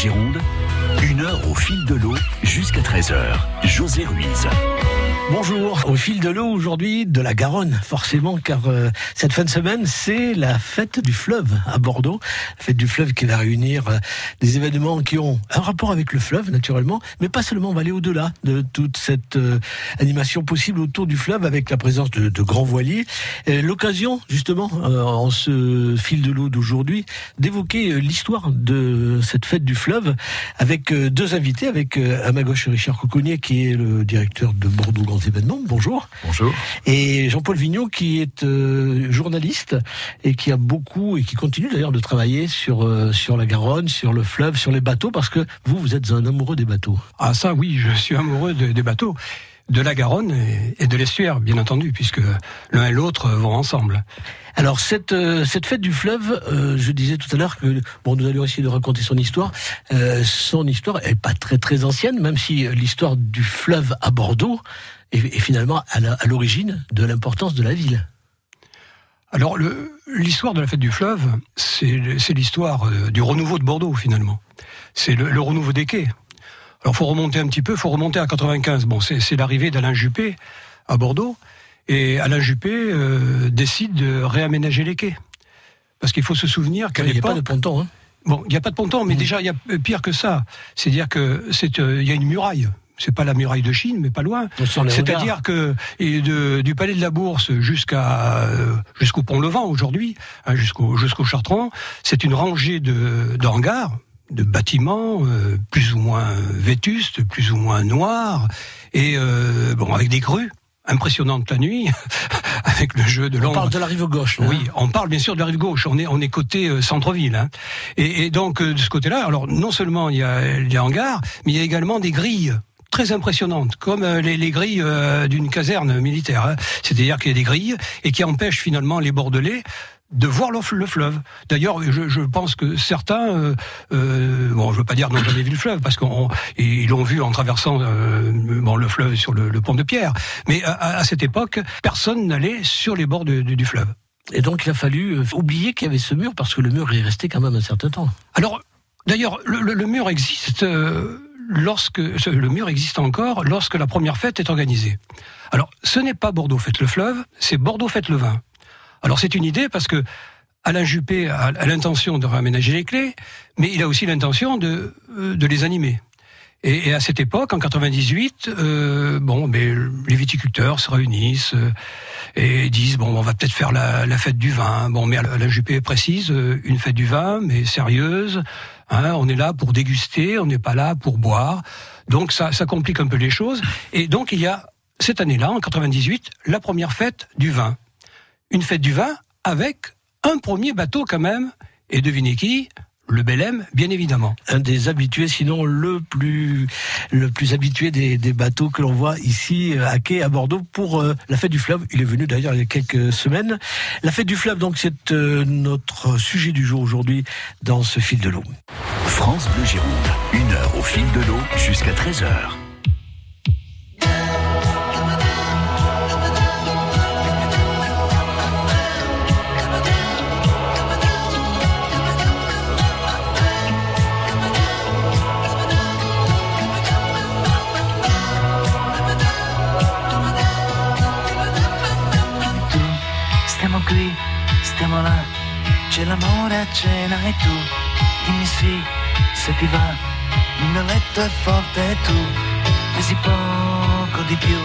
Gironde, une heure au fil de l'eau jusqu'à 13h. José Ruiz. Bonjour, au fil de l'eau aujourd'hui de la Garonne, forcément, car euh, cette fin de semaine, c'est la fête du fleuve à Bordeaux. La fête du fleuve qui va réunir euh, des événements qui ont un rapport avec le fleuve, naturellement, mais pas seulement, on va aller au-delà de toute cette euh, animation possible autour du fleuve avec la présence de, de grands voiliers. L'occasion, justement, en ce fil de l'eau d'aujourd'hui, d'évoquer l'histoire de cette fête du fleuve avec deux invités, avec à ma gauche Richard Coconnier, qui est le directeur de Bordeaux Bonjour. Bonjour. Et Jean-Paul Vignon, qui est euh, journaliste et qui a beaucoup et qui continue d'ailleurs de travailler sur euh, sur la Garonne, sur le fleuve, sur les bateaux, parce que vous, vous êtes un amoureux des bateaux. Ah ça, oui, je suis amoureux des bateaux de la Garonne et, de l'estuaire, bien entendu, puisque l'un et l'autre vont ensemble. Alors cette euh, cette fête du fleuve, je disais tout à l'heure que bon, nous allions essayer de raconter son histoire. son histoire est pas très très ancienne, même si l'histoire du fleuve à Bordeaux et, finalement à l'origine de l'importance de la ville. Alors, l'histoire de la fête du fleuve, c'est l'histoire euh, du renouveau de Bordeaux, finalement. C'est le, renouveau des quais. Alors, faut remonter un petit peu, faut remonter à 95. Bon, c'est l'arrivée d'Alain Juppé à Bordeaux, et Alain Juppé euh, décide de réaménager les quais. Parce qu'il faut se souvenir qu'à l'époque... Il n'y a pas de ponton, hein Bon, il n'y a pas de ponton, mais mmh. déjà, il y a pire que ça. C'est-à-dire que c'est, euh, il y a une muraille c'est pas la muraille de Chine, mais pas loin. C'est-à-dire que du palais de la Bourse jusqu'à euh, jusqu'au pont Levant aujourd'hui, hein, jusqu'au jusqu'au Chartrand, c'est une rangée de, de hangars de bâtiments euh, plus ou moins vétustes, plus ou moins noirs, et euh, bon avec des grues impressionnantes la nuit, avec le jeu de l'ombre. On parle de la rive gauche. oui, hein. on parle bien sûr de la rive gauche. On est on est côté centre-ville, hein. et, et, donc de ce côté-là, alors non seulement il y a les hangars, mais il y a également des grilles très impressionnantes, comme euh, les, grilles euh, d'une caserne militaire. Hein. C'est-à-dire qu'il y a des grilles et qui empêchent finalement les Bordelais de voir le, fleuve. D'ailleurs, je, pense que certains, euh, euh, bon, je veux pas dire n'ont jamais vu le fleuve parce qu'ils l'ont vu en traversant bon, le fleuve sur le, pont de Pierre. Mais à, cette époque, personne n'allait sur les bords du fleuve. Et donc, il a fallu oublier qu'il y avait ce mur parce que le mur est resté quand même un certain temps. Alors, d'ailleurs, le, le, mur existe lorsque le mur existe encore lorsque la première fête est organisée. Alors, ce n'est pas Bordeaux fête le fleuve, c'est Bordeaux fête le vin. Alors, c'est une idée parce que Alain Juppé a, l'intention de réaménager les clés, mais il a aussi l'intention de, euh, de les animer. Et, à cette époque, en 98, euh, bon, mais les viticulteurs se réunissent euh, et disent bon, on va peut-être faire la, la, fête du vin. Bon, mais Alain Juppé précise une fête du vin, mais sérieuse, Hein, on est là pour déguster, on n'est pas là pour boire. Donc ça, ça complique un peu les choses. Et donc il y a cette année-là, en 98, la première fête du vin. Une fête du vin avec un premier bateau quand même. Et devinez qui? Le Belém, bien évidemment. Un des habitués, sinon le plus, le plus habitué des, bateaux que l'on voit ici à quai à Bordeaux pour euh, la fête du fleuve. Il est venu d'ailleurs il y a quelques semaines. La fête du fleuve, donc, c'est euh, notre sujet du jour aujourd'hui dans ce fil de l'eau. France Bleu Gironde, une heure au fil de l'eau jusqu'à 13 c'è l'amore a cena e tu dimmi sì se ti va. Il mio letto è forte e tu pesi poco di più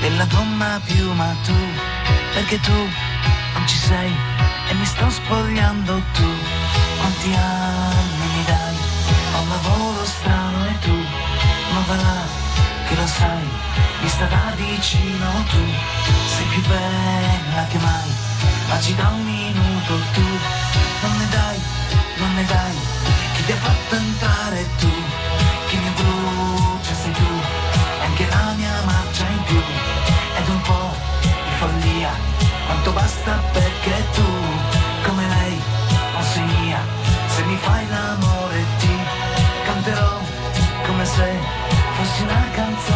della gomma più ma tu perché tu non ci sei e mi sto spogliando tu. Quanti anni mi dai? Ho un lavoro strano e tu non va là che lo sai mi sta da vicino tu. Sei più bella che mai da un minuto tu. Non ne dai, non ne dai, chi ti ha fatto entrare tu, chi mi brucia sei tu, anche la mia marcia in più, ed un po' di follia, quanto basta perché tu, come lei, mia, se mi fai l'amore ti canterò come se fossi una canzone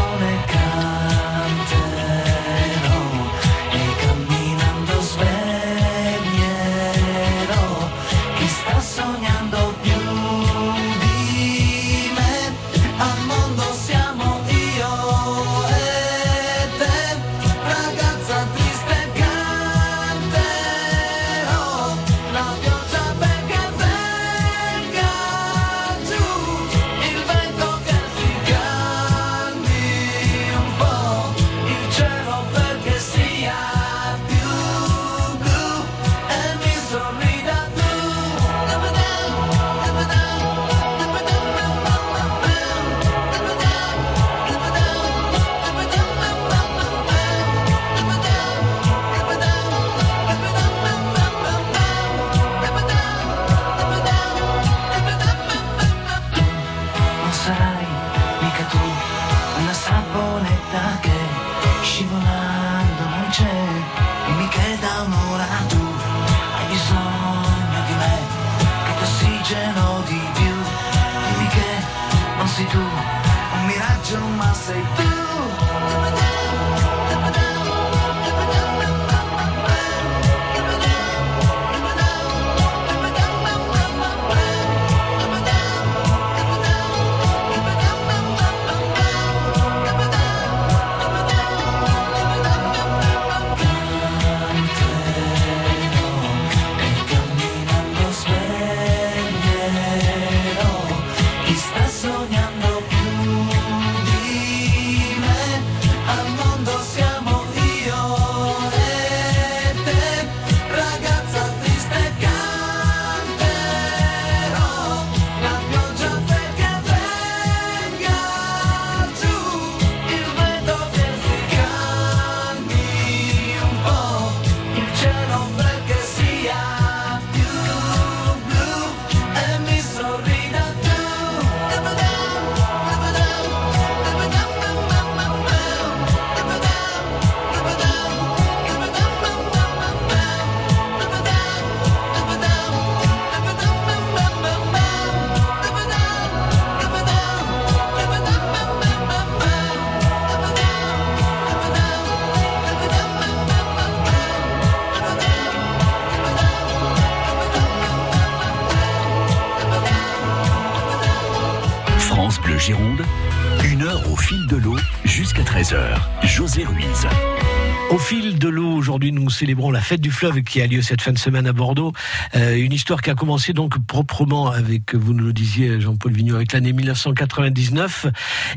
célébrons la fête du fleuve qui a lieu cette fin de semaine à Bordeaux. Euh, une histoire qui a commencé donc proprement avec, vous nous le disiez, Jean-Paul Vigneault, avec l'année 1999.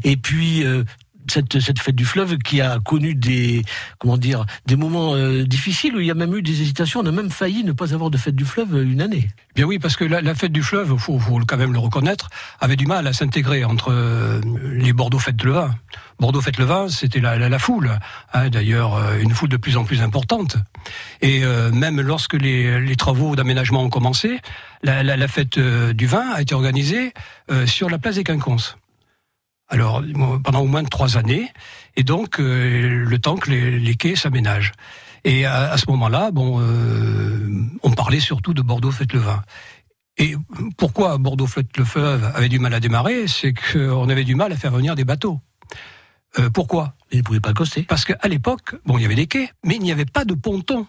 Et puis, euh, cette, fête du fleuve qui a connu des comment dire des moments euh, difficiles où il y a même eu des hésitations. On a même failli ne pas avoir de fête du fleuve une année. Bien oui, parce que la, fête du fleuve, faut, faut quand même le reconnaître, avait du mal à s'intégrer entre euh, les Bordeaux Fête le Vin. Bordeaux Fête le Vin, c'était la, la, foule, hein, d'ailleurs euh, une foule de plus en plus importante. Et euh, même lorsque les, travaux d'aménagement ont commencé, la, fête euh, du vin a été organisée euh, sur la place des Quinconces. Alors, pendant au moins trois années, et donc euh, le temps que les, les quais s'aménagent. Et à, à ce moment-là, bon, euh, on parlait surtout de Bordeaux fête le vin. Et pourquoi Bordeaux fête le fleuve avait du mal à démarrer C'est qu'on avait du mal à faire venir des bateaux. Euh, pourquoi? Ils ne pouvaient pas coster. Parce qu'à l'époque, bon, il y avait des quais, mais il n'y avait pas de ponton.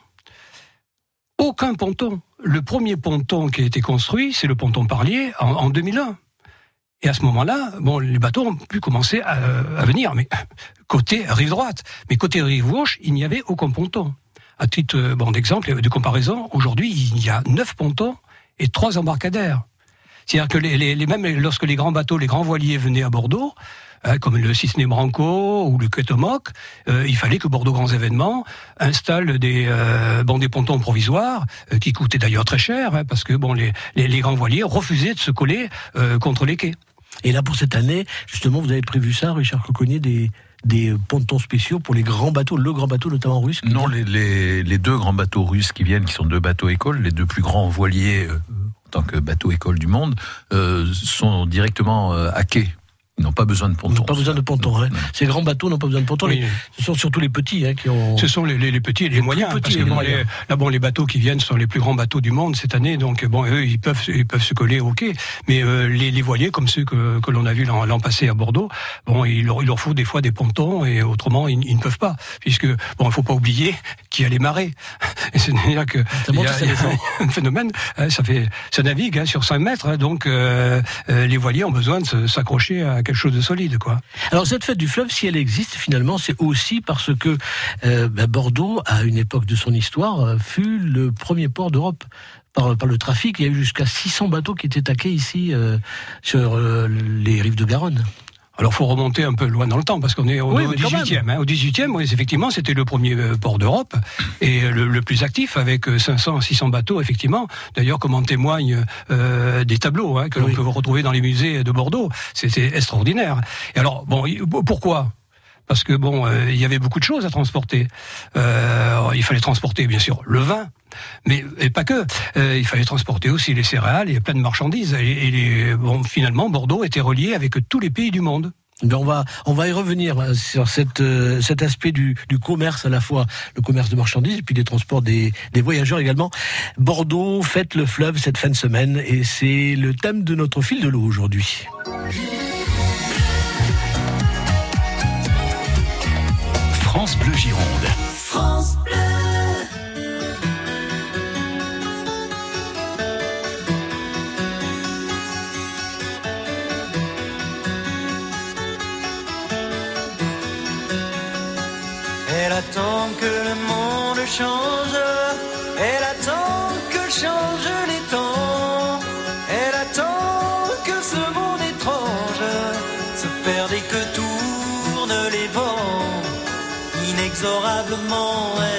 Aucun ponton. Le premier ponton qui a été construit, c'est le ponton Parlier en, en 2001. Et à ce moment-là, bon, les bateaux ont pu commencer à, venir, mais côté rive droite. Mais côté rive gauche, il n'y avait aucun ponton. À titre bon, d'exemple de comparaison, aujourd'hui, il y a neuf pontons et trois embarcadères. C'est-à-dire que même lorsque les grands bateaux, les grands voiliers venaient à Bordeaux, hein, comme le Cisne Branco ou le Quetomoc, euh, il fallait que Bordeaux Grands Événements installe des, euh, pontons provisoires, euh, qui coûtaient d'ailleurs très cher, hein, parce que bon, les, les, grands voiliers refusaient de se coller euh, contre les quais. Et là, pour cette année, justement, vous avez prévu ça, Richard Coconnier, des, des pontons spéciaux pour les grands bateaux, le grand bateau notamment russe Non, les, les, les, deux grands bateaux russes qui viennent, qui sont deux bateaux écoles, les deux plus grands voiliers euh, en tant que bateau école du monde, euh, sont directement euh, à quai. Ils n'ont pas besoin de ponton. Ils n'ont pas besoin de ponton. Hein. Ces grands bateaux n'ont pas besoin de ponton. Oui. Ce sont surtout les petits hein, qui ont. Ce sont les, les, les petits et les, les moyens. Petits parce que bon, moyens. là, bon, les bateaux qui viennent sont les plus grands bateaux du monde cette année. Donc, bon, eux, ils peuvent, ils peuvent se coller au quai. Mais euh, les, les voiliers, comme ceux que, que l'on a vus l'an passé à Bordeaux, bon, il leur, il leur faut des fois des pontons et autrement, ils, ils ne peuvent pas. Puisque, bon, il faut pas oublier qu'il y a les marées. Et c'est-à-dire que. Ça, monte, il y a, ça un phénomène. Hein, ça fait, ça navigue hein, sur 5 mètres. Hein, donc, euh, euh, les voiliers ont besoin de s'accrocher à quelque chose de solide. Quoi. Alors cette fête du fleuve, si elle existe finalement, c'est aussi parce que euh, bah, Bordeaux, à une époque de son histoire, euh, fut le premier port d'Europe. Par, le trafic, il y a eu jusqu'à 600 bateaux qui étaient taqués ici euh, sur les rives de Garonne. Alors, faut remonter un peu loin dans le temps, parce qu'on est au, oui, au 18e. Hein, au 18e, oui, effectivement, c'était le premier port d'Europe et le, le, plus actif, avec 500 à 600 bateaux, effectivement. D'ailleurs, comme en témoignent euh, des tableaux hein, que oui. l'on peut retrouver dans les musées de Bordeaux. C'était extraordinaire. Et alors, bon, pourquoi? Parce que bon, euh, il y avait beaucoup de choses à transporter. Euh, il fallait transporter bien sûr le vin, mais pas que. Euh, il fallait transporter aussi les céréales et plein de marchandises. Et, bon, finalement, Bordeaux était relié avec tous les pays du monde. Ben on va on va y revenir sur cette, euh, cet aspect du, commerce à la fois le commerce de marchandises et puis des transports des voyageurs également. Bordeaux fête le fleuve cette fin de semaine et c'est le thème de notre fil de l'eau aujourd'hui. France Bleu Gironde. France Bleu. Elle attend que le monde change. Inexorablement,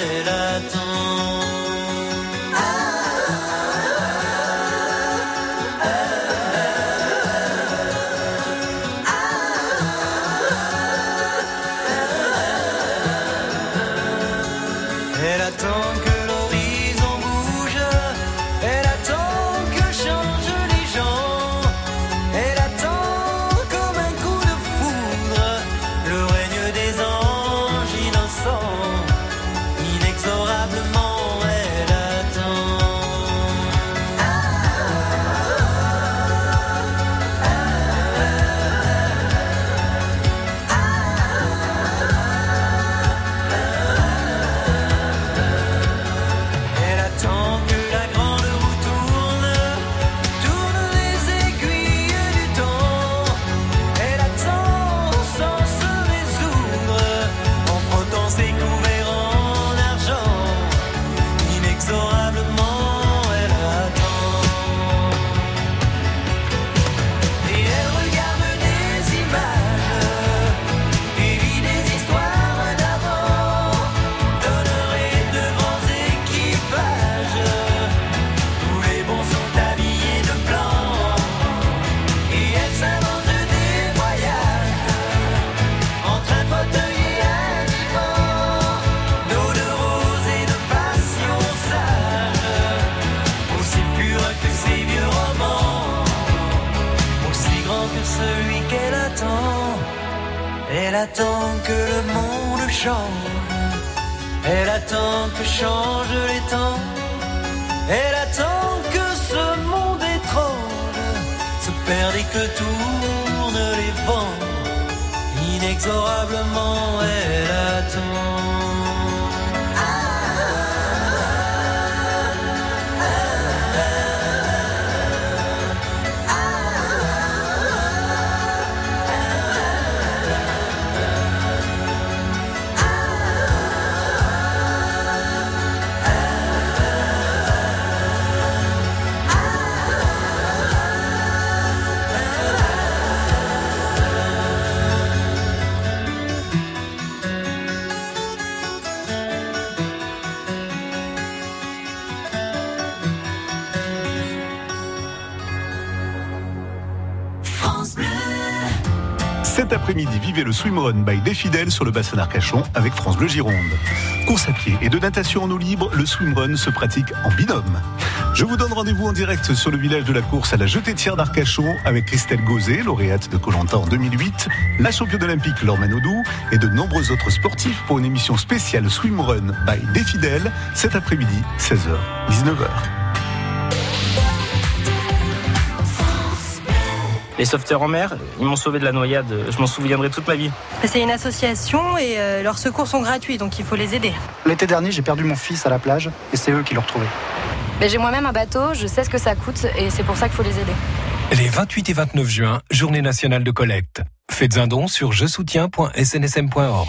Après-midi, vivez le swimrun by des fidèles sur le bassin d'Arcachon avec France Bleu Gironde. Course à pied et de natation en eau libre, le swimrun se pratique en binôme. Je vous donne rendez-vous en direct sur le village de la course à la jetée-tière d'Arcachon avec Christelle Gauzet, lauréate de Colanta en 2008, la championne olympique Laure Manodou et de nombreux autres sportifs pour une émission spéciale swimrun by des fidèles cet après-midi, 16h, 19h. Les sauveteurs en mer, ils m'ont sauvé de la noyade, je m'en souviendrai toute ma vie. C'est une association et euh, leurs secours sont gratuits, donc il faut les aider. L'été dernier, j'ai perdu mon fils à la plage et c'est eux qui l'ont retrouvé. Mais j'ai moi-même un bateau, je sais ce que ça coûte et c'est pour ça qu'il faut les aider. Les 28 et 29 juin, journée nationale de collecte. Faites un don sur je soutiens.snsm.org.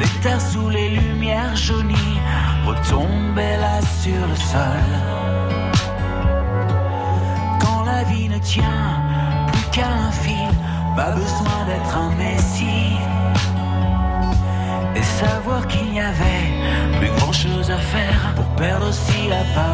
les terres sous les lumières jaunies retombaient là sur le sol. Quand la vie ne tient plus qu'à un fil, pas besoin d'être un messie. Et savoir qu'il n'y avait plus grand chose à faire pour perdre aussi la parole.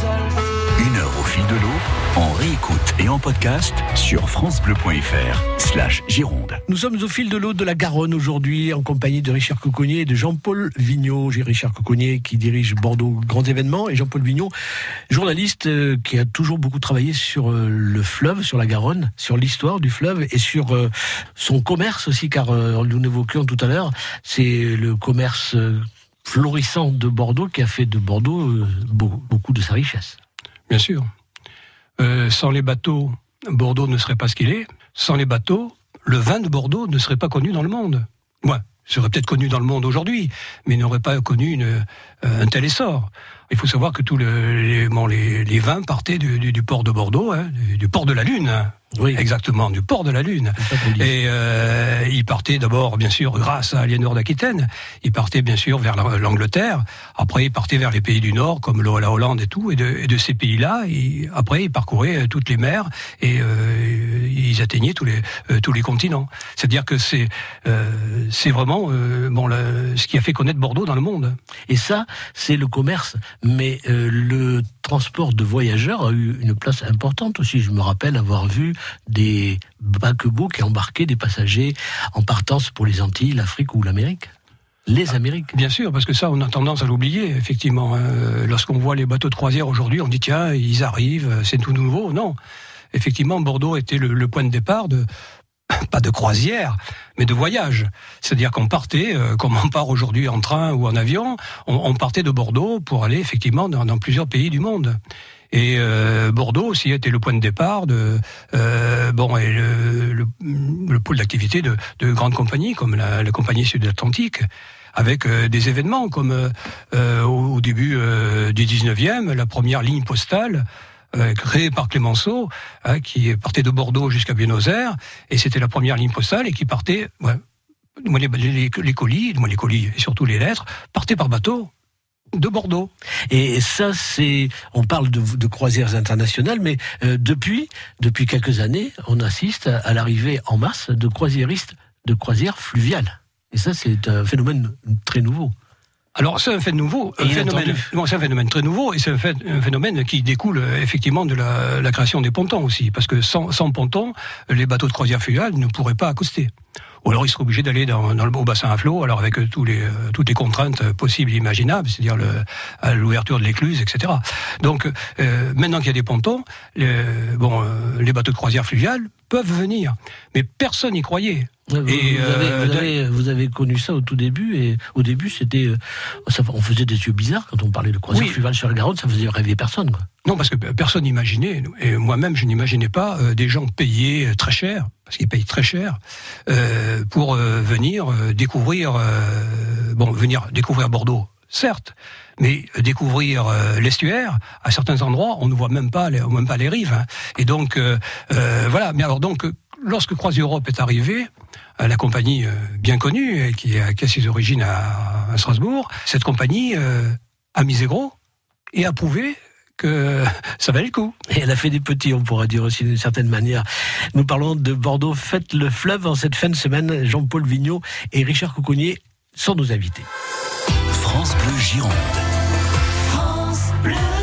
Une heure au fil de l'eau, en réécoute et en podcast sur francebleu.fr slash Gironde. Nous sommes au fil de l'eau de la Garonne aujourd'hui en compagnie de Richard Coconnier et de Jean-Paul Vigneault. J'ai Richard Coconnier qui dirige Bordeaux Grands Événements et Jean-Paul Vigneault, journaliste euh, qui a toujours beaucoup travaillé sur euh, le fleuve, sur la Garonne, sur l'histoire du fleuve et sur euh, son commerce aussi, car nous l'évoquions tout à l'heure, c'est le commerce euh, florissant de Bordeaux qui a fait de Bordeaux euh, beaucoup, de sa richesse. Bien sûr. Euh, sans les bateaux, Bordeaux ne serait pas ce qu'il est. Sans les bateaux, le vin de Bordeaux ne serait pas connu dans le monde. Ouais, serait peut-être connu dans le monde aujourd'hui, mais n'aurait pas connu euh, un tel essor. Il faut savoir que tous le- les, vins partaient du, port de Bordeaux, hein, du, du port de la Lune. hein. Oui. Exactement, du port de la Lune. Et euh, il partait d'abord, bien sûr, grâce à Aliénor d'Aquitaine, il partait bien sûr vers la- l'Angleterre, après il partait vers les pays du Nord, comme la Hollande et tout, et de, et de ces pays-là, après il parcourait euh, toutes les mers et euh, ils atteignaient tous les, euh, tous les continents. C'est-à-dire que c'est euh, c'est vraiment euh, bon, le- ce qui a fait connaître Bordeaux dans le monde. Et ça, c'est le commerce. Mais euh, le transport de voyageurs a eu une place importante aussi. Je me rappelle avoir vu des paquebots qui embarquaient des passagers en partance pour les Antilles, l'Afrique ou l'Amérique. Les Amériques. Bien sûr, parce que ça, on a tendance à l'oublier, effectivement. hein. Lorsqu'on voit les bateaux de croisière aujourd'hui, on dit tiens, ils arrivent, c'est tout nouveau. Non. Effectivement, Bordeaux était le, le point de départ de pas de croisière, mais de voyage. C'est-à-dire qu'on partait, euh, comme on part aujourd'hui en train ou en avion, on, on partait de Bordeaux pour aller effectivement dans, dans plusieurs pays du monde. Et euh, Bordeaux aussi était le point de départ de euh, bon et le, le, le pôle d'activité de, de grandes compagnies comme la, la compagnie Sud-Atlantique avec euh, des événements comme euh, euh, au, au début du 19e, la première ligne postale euh, créée par Clémenceau, hein, qui partait de Bordeaux jusqu'à Buenos Aires, et c'était la première ligne postale et qui partait ouais, les, colis, les colis et surtout les lettres, partaient par bateau de Bordeaux. Et ça, c'est, on parle de, de croisières internationales, mais euh, depuis, depuis quelques années, on assiste à, à l'arrivée en masse de croisiéristes de croisières fluviales. Et ça, c'est un phénomène très nouveau. Alors c'est un fait nouveau, un phénomène, non, c'est un phénomène très nouveau et c'est un, fait- un phénomène qui découle euh, effectivement de la, la création des pontons aussi, parce que sans, sans pontons, les bateaux de croisière fluviale ne pourraient pas accoster. Ou alors ils seraient obligés d'aller dans, dans le au bassin à flot, alors avec euh, tous les, euh, toutes les contraintes possibles et imaginables, c'est-à-dire le- l'ouverture de l'écluse, etc. Donc euh, maintenant qu'il y a des pontons, les, bon, euh, les bateaux de croisière fluviale peuvent venir, mais personne n'y croyait. Vous, Et, vous avez, euh, vous, avez, vous avez connu ça au tout début, et au début, c'était, euh, on faisait des yeux bizarres quand on parlait de croisière Oui. fluviale sur la Garonne, ça faisait rêver personne. Quoi. Non, parce que personne n'imaginait, et moi-même je n'imaginais pas euh, des gens payés très cher, parce qu'ils payent très cher, euh, pour venir découvrir, bon, venir découvrir Bordeaux, certes, mais découvrir euh, l'estuaire, à certains endroits, on ne voit même pas les, même pas les rives. hein. Et donc, euh, euh, voilà. Mais alors donc, lorsque Croisière Europe est arrivée, euh, la compagnie euh, bien connue, et qui, a, qui a ses origines à, à Strasbourg, cette compagnie euh, a misé gros et a prouvé que ça valait le coup. Et elle a fait des petits, on pourra dire aussi d'une certaine manière. Nous parlons de Bordeaux Fête le fleuve en cette fin de semaine. Jean-Paul Vigneault et Richard Couconnier sont nos invités. France Bleu Gironde. Viens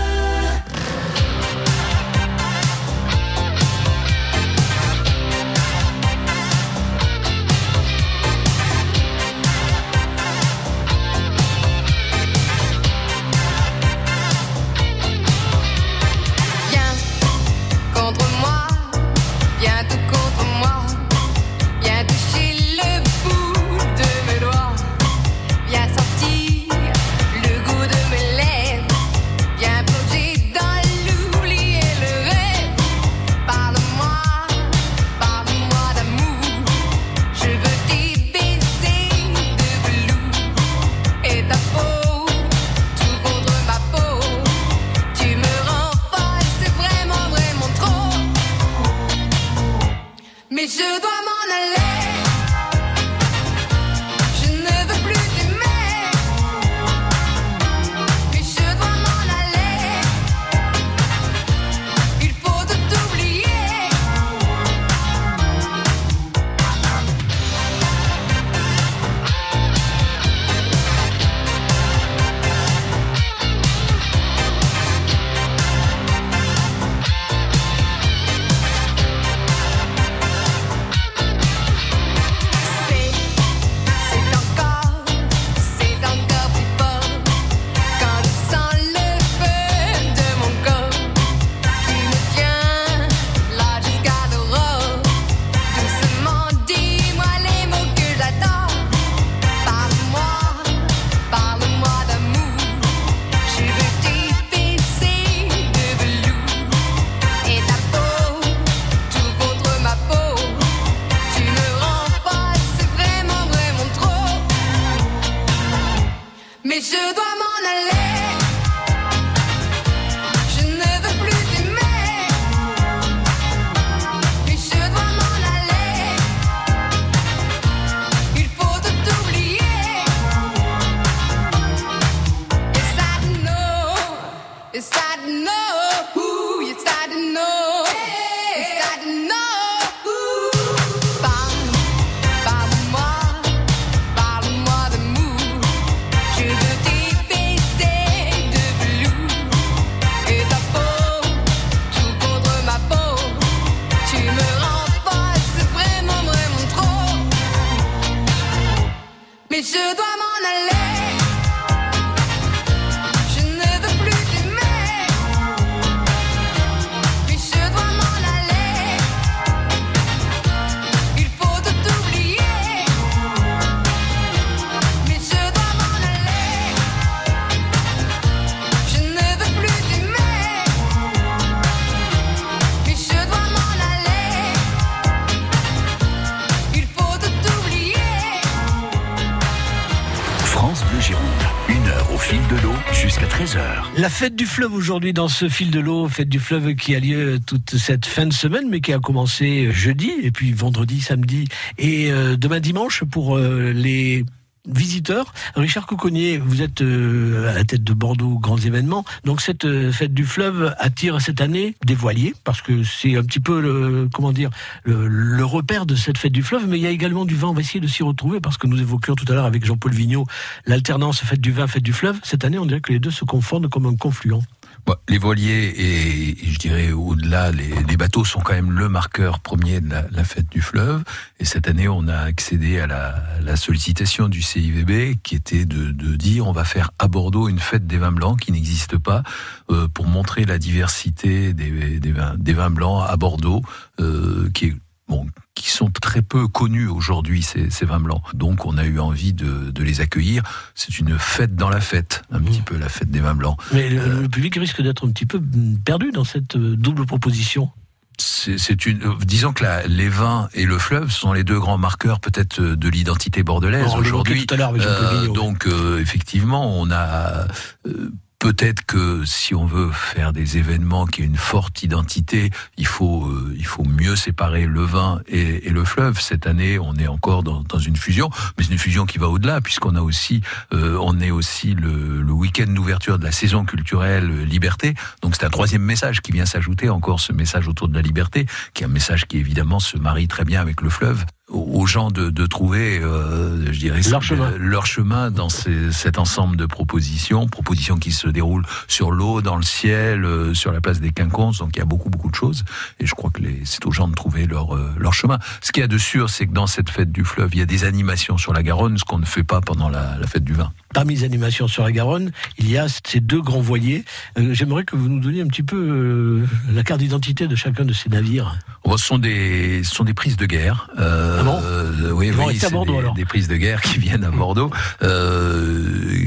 fête du fleuve aujourd'hui dans ce fil de l'eau, fête du fleuve qui a lieu toute cette fin de semaine, mais qui a commencé jeudi et puis vendredi, samedi et euh, demain dimanche pour euh, les visiteurs. Richard Coconnier, vous êtes euh, à la tête de Bordeaux Grands Événements. Donc cette euh, fête du fleuve attire cette année des voiliers parce que c'est un petit peu le comment dire le, le repère de cette fête du fleuve. Mais il y a également du vin. On va essayer de s'y retrouver parce que nous évoquions tout à l'heure avec Jean-Paul Vigneault l'alternance fête du vin, fête du fleuve. Cette année, on dirait que les deux se confondent comme un confluent. Bon, les voiliers et, et je dirais au-delà, les, les bateaux sont quand même le marqueur premier de la, la, fête du fleuve. Et cette année, on a accédé à la, la sollicitation du CIVB qui était de, de, dire on va faire à Bordeaux une fête des vins blancs qui n'existe pas euh, pour montrer la diversité des, des, vins, des vins blancs à Bordeaux, euh, qui est bon, qui sont très peu connus aujourd'hui, ces, ces, vins blancs. Donc on a eu envie de, de les accueillir. C'est une fête dans la fête, un mmh. petit peu la fête des vins blancs. Mais le, euh, le public risque d'être un petit peu perdu dans cette euh, double proposition c'est une, disons que la, les vins et le fleuve sont les deux grands marqueurs peut-être de l'identité bordelaise aujourd'hui. Euh, donc euh, effectivement, on a euh, Peut-être que si on veut faire des événements qui aient une forte identité, il faut euh, il faut mieux séparer le vin et, le fleuve. Cette année, on est encore dans, dans une fusion, mais c'est une fusion qui va au-delà puisqu'on a aussi euh, on est aussi le, le week-end d'ouverture de la saison culturelle euh, Liberté. Donc c'est un troisième message qui vient s'ajouter encore ce message autour de la liberté, qui est un message qui évidemment se marie très bien avec le fleuve aux gens de, de trouver, euh, je dirais, leur chemin, leur chemin dans ces, cet ensemble de propositions, propositions qui se déroulent sur l'eau, dans le ciel, euh, sur la place des quinconces. Donc il y a beaucoup beaucoup de choses, et je crois que c'est aux gens de trouver leur euh, leur chemin. Ce qu'il y a de sûr, c'est que dans cette fête du fleuve, il y a des animations sur la Garonne, ce qu'on ne fait pas pendant la, la fête du vin. Parmi les animations sur la Garonne, il y a ces deux grands voiliers. Euh, J'aimerais que vous nous donniez un petit peu euh, la carte d'identité de chacun de ces navires. Oh, ce sont des, ce sont des prises de guerre. Euh, ah bon euh, oui, oui, à Bordeaux, des, des prises de guerre qui viennent à Bordeaux,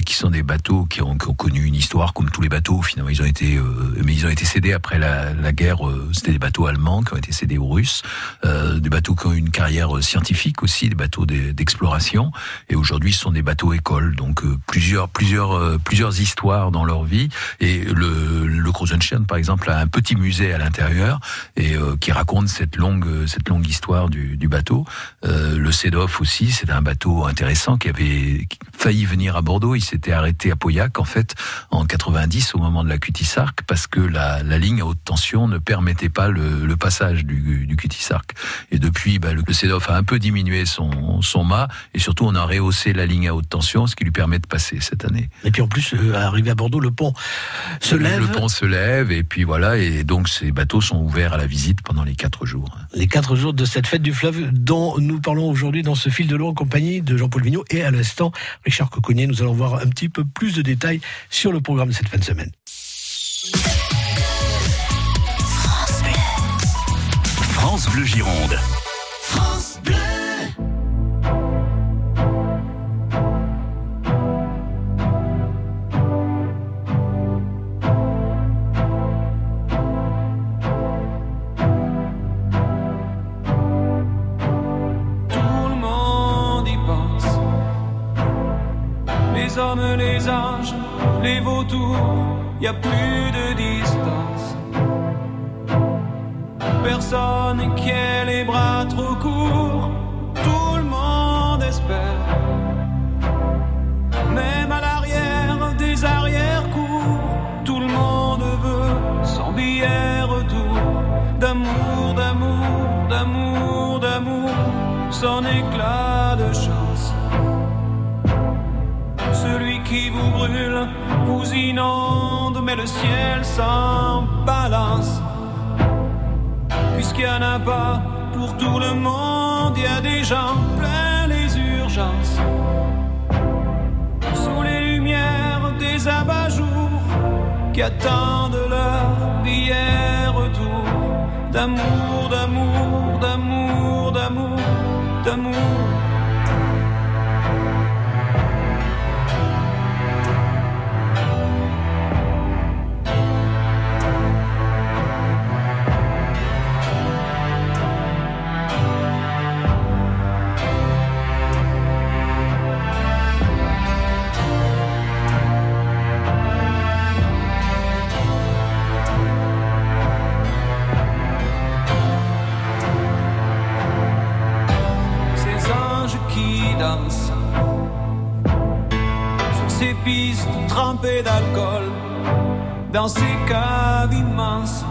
qui sont des bateaux qui ont, qui ont, connu une histoire comme tous les bateaux. Finalement, ils ont été, mais ils ont été cédés après la, la guerre. C'était des bateaux allemands qui ont été cédés aux Russes, des bateaux qui ont eu une carrière scientifique aussi, des bateaux d'exploration. Et aujourd'hui, ce sont des bateaux écoles, donc plusieurs, plusieurs, euh, plusieurs histoires dans leur vie. Et le, le par exemple, a un petit musée à l'intérieur et euh, qui raconte cette longue, cette longue histoire du, du bateau. Euh, le Sedov aussi, c'est un bateau intéressant qui avait failli venir à Bordeaux. Il s'était arrêté à Pauillac, en fait, en 90, au moment de la Cutisarc, parce que la, la ligne à haute tension ne permettait pas le, passage du, du Cutisarc. Et depuis, bah, le, le Sedov a un peu diminué son, son mât, et surtout, on a rehaussé la ligne à haute tension, ce qui lui permet de passer cette année. Et puis en plus, euh, arrivé à Bordeaux, le pont se lève. Le pont se lève, et puis voilà, et donc ces bateaux sont ouverts à la visite pendant les quatre jours. Les quatre jours de cette fête du fleuve dont nous parlons aujourd'hui dans ce fil de l'eau en compagnie de Jean-Paul Vigneault et à l'instant Richard Coconnier. Nous allons voir un petit peu plus de détails sur le programme de cette fin de semaine. France Bleu, France Bleu Gironde. France Bleu. Les anges, les vautours, y a plus de distance. Personne qui ait les bras trop courts, vous inonde, mais le ciel s'en balance. Puisqu'il n'y en a pas pour tout le monde, il y a des gens plein les urgences. Sous les lumières des abat-jours qui attendent leur billet retour. D'amour, d'amour, d'amour, d'amour, d'amour. Trempées d'alcool, dans ces caves immenses,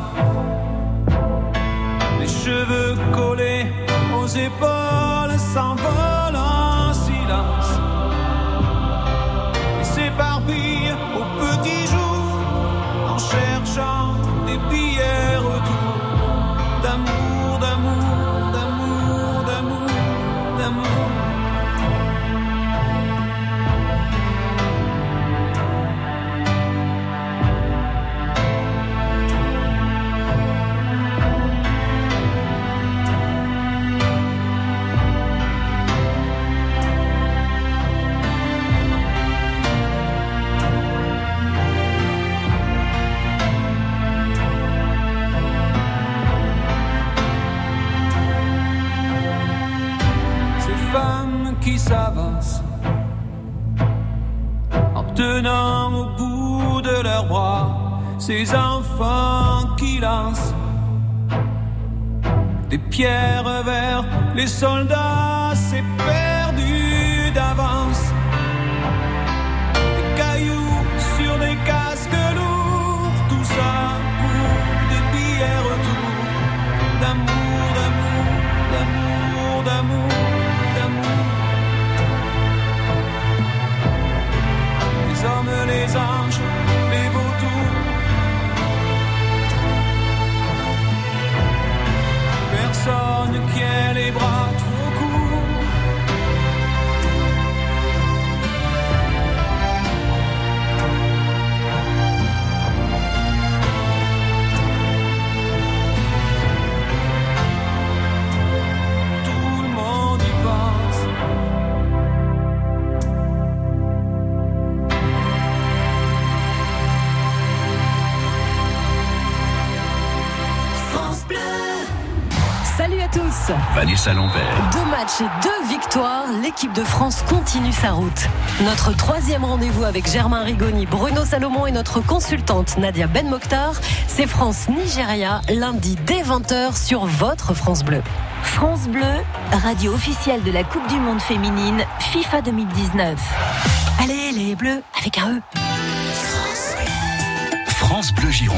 les cheveux collés aux épaules s'envolent en silence. Et s'éparpillent au petit jour en cherchant des billets en tenant au bout de leurs bras ces enfants qui lancent des pierres vers les soldats, les anges, les vautours. Personne qui ait les bras Deux matchs et deux victoires, l'équipe de France continue sa route. Notre troisième rendez-vous avec Germain Rigoni, Bruno Salomon et notre consultante Nadia Ben Mokhtar, c'est France-Nigeria, lundi dès 20h sur votre France Bleu. France Bleu, radio officielle de la Coupe du Monde féminine FIFA 2019. Allez les bleus, avec un E. France Bleu Gironde.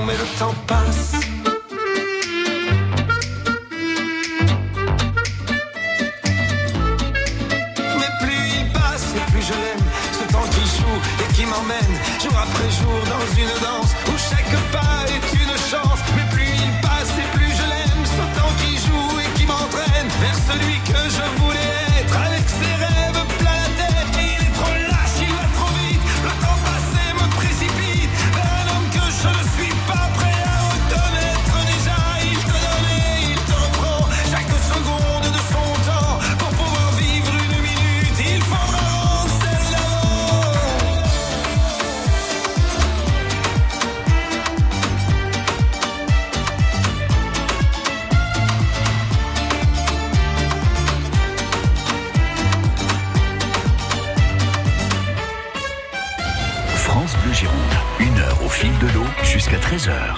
Mais le temps passe. Mais plus il passe plus je l'aime Ce temps qui joue et qui m'emmène Jour après jour dans une danse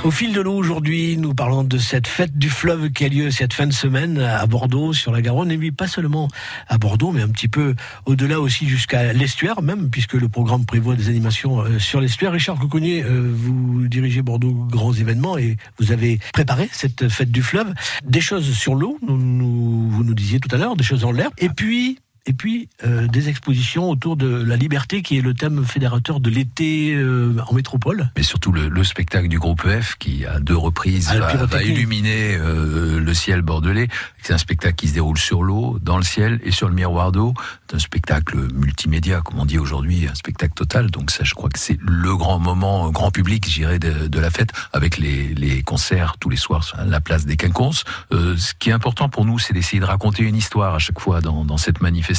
Au fil de l'eau aujourd'hui, nous parlons de cette fête du fleuve qui a lieu cette fin de semaine à Bordeaux, sur la Garonne, et oui, pas seulement à Bordeaux, mais un petit peu au-delà aussi jusqu'à l'estuaire même, puisque le programme prévoit des animations euh, sur l'estuaire. Richard Coconnier, euh, vous dirigez Bordeaux Grands Événements et vous avez préparé cette fête du fleuve. Des choses sur l'eau, vous nous disiez tout à l'heure, des choses en l'air, et puis et puis euh, des expositions autour de la liberté qui est le thème fédérateur de l'été euh, en métropole. Mais surtout le, le spectacle du groupe EF qui à deux reprises la va, illuminer euh, le ciel bordelais. C'est un spectacle qui se déroule sur l'eau, dans le ciel et sur le miroir d'eau. C'est un spectacle multimédia, comme on dit aujourd'hui, un spectacle total. Donc ça, je crois que c'est le grand moment, grand public, j'irais, de, de la fête, avec les, les concerts tous les soirs sur la place des Quinconces. Ce qui est important pour nous, c'est d'essayer de raconter une histoire à chaque fois dans, dans cette manifestation.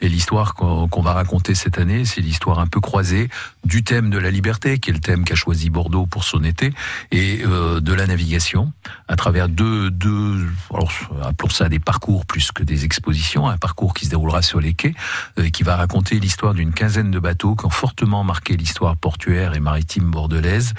Et l'histoire qu'on va raconter cette année, c'est l'histoire un peu croisée du thème de la liberté, qui est le thème qu'a choisi Bordeaux pour son été, et euh, de la navigation, à travers deux, deux alors, appelons ça des parcours plus que des expositions, un parcours qui se déroulera sur les quais, euh, qui va raconter l'histoire d'une quinzaine de bateaux qui ont fortement marqué l'histoire portuaire et maritime bordelaise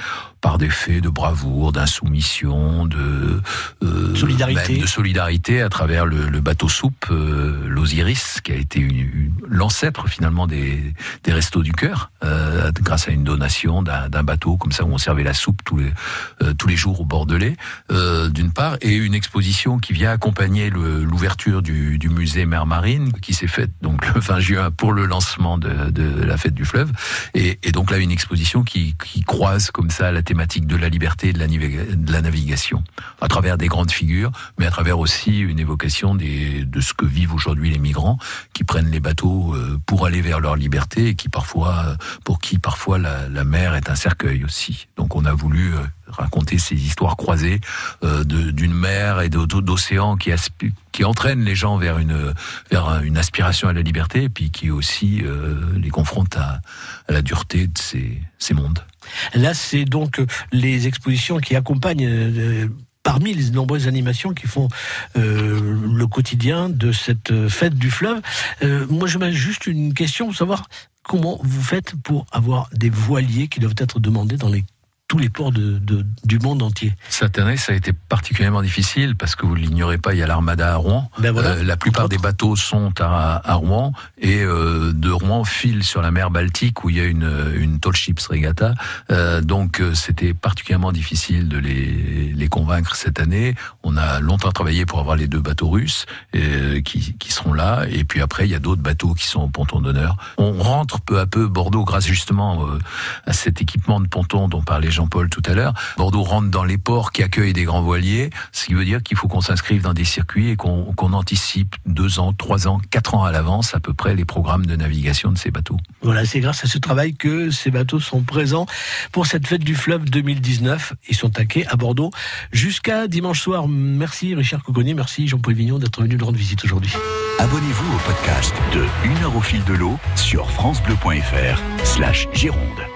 par des faits de bravoure, d'insoumission, de euh, Solidarité. même de solidarité à travers le, le bateau soupe, euh, l'Osiris, qui a été une- une- l'ancêtre finalement des, des restos du cœur, euh, grâce à une donation d'un d'un bateau comme ça où on servait la soupe tous les tous les jours au Bordelais, d'une part, et une exposition qui vient accompagner le- l'ouverture du, du musée Mer Marine, qui s'est faite donc le 20 juin pour le lancement de, de la fête du fleuve, et, et donc là une exposition qui, qui croise comme ça la thématique de la liberté et de la, navigation, à travers des grandes figures, mais à travers aussi une évocation de ce que vivent aujourd'hui les migrants, qui prennent les bateaux euh, pour aller vers leur liberté, et qui parfois, euh, pour qui parfois la, mer est un cercueil aussi. Donc on a voulu euh, raconter ces histoires croisées d'une mer et d'o- d'océans qui, entraînent les gens vers une, aspiration à la liberté, et puis qui aussi les confrontent à, la dureté de ces mondes. Là, c'est donc les expositions qui accompagnent. euh, Parmi les nombreuses animations qui font euh, le quotidien de cette fête du fleuve, Euh, moi je mets juste une question pour savoir comment vous faites pour avoir des voiliers qui doivent être demandés dans les, tous les ports de, de- du monde entier. Cette année, ça a été particulièrement difficile parce que vous l'ignorez pas, il y a l'armada à Rouen. Ben voilà, Euh, la plupart des bateaux sont à, à Rouen et euh, de Rouen filent sur la mer Baltique où il y a une, une tall ships regatta. Euh, donc c'était particulièrement difficile de les, les convaincre cette année. On a longtemps travaillé pour avoir les deux bateaux russes qui, qui seront là. Et puis après, il y a d'autres bateaux qui sont au ponton d'honneur. On rentre peu à peu Bordeaux grâce justement à cet équipement de ponton dont parlait Jean-Paul tout à l'heure. Bordeaux rentre dans les ports qui accueillent des grands voiliers, ce qui veut dire qu'il faut qu'on s'inscrive dans des circuits et qu'on qu'on anticipe deux ans, trois ans, quatre ans à l'avance à peu près les programmes de navigation de ces bateaux. Voilà, c'est grâce à ce travail que ces bateaux sont présents pour cette fête du fleuve 2019. Ils sont taqués à Bordeaux jusqu'à dimanche soir. Merci Richard Coconnier, merci Jean-Paul Vignon d'être venu nous rendre visite aujourd'hui. Abonnez-vous au podcast de Une heure au fil de l'eau sur francebleu.fr slash Gironde.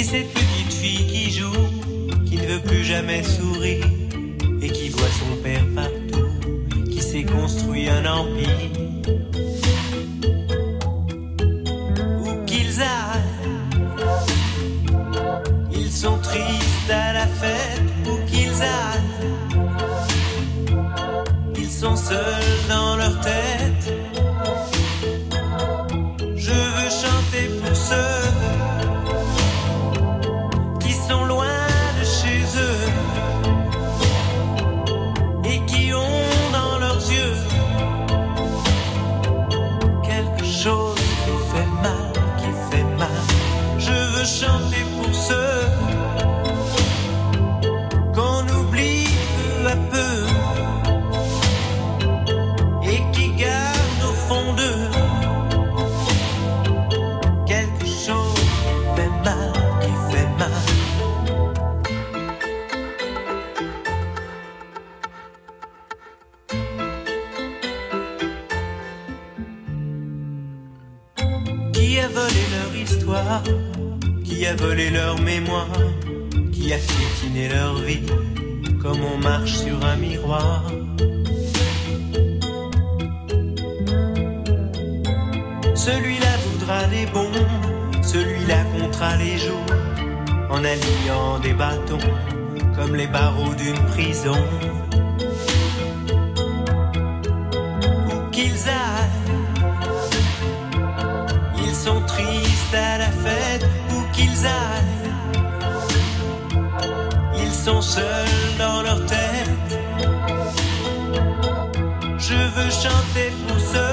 Et cette petite fille qui joue, qui ne veut plus jamais sourire, et qui voit son père partout, qui s'est construit un empire. volé leur mémoire, qui a piétiné leur vie, comme on marche sur un miroir. Celui-là voudra des bombes, celui-là comptera les jours, en alliant des bâtons, comme les barreaux d'une prison. Où qu'ils aillent, ils sont tristes à la fête ils sont seuls dans leur tête. Je veux chanter pour ceux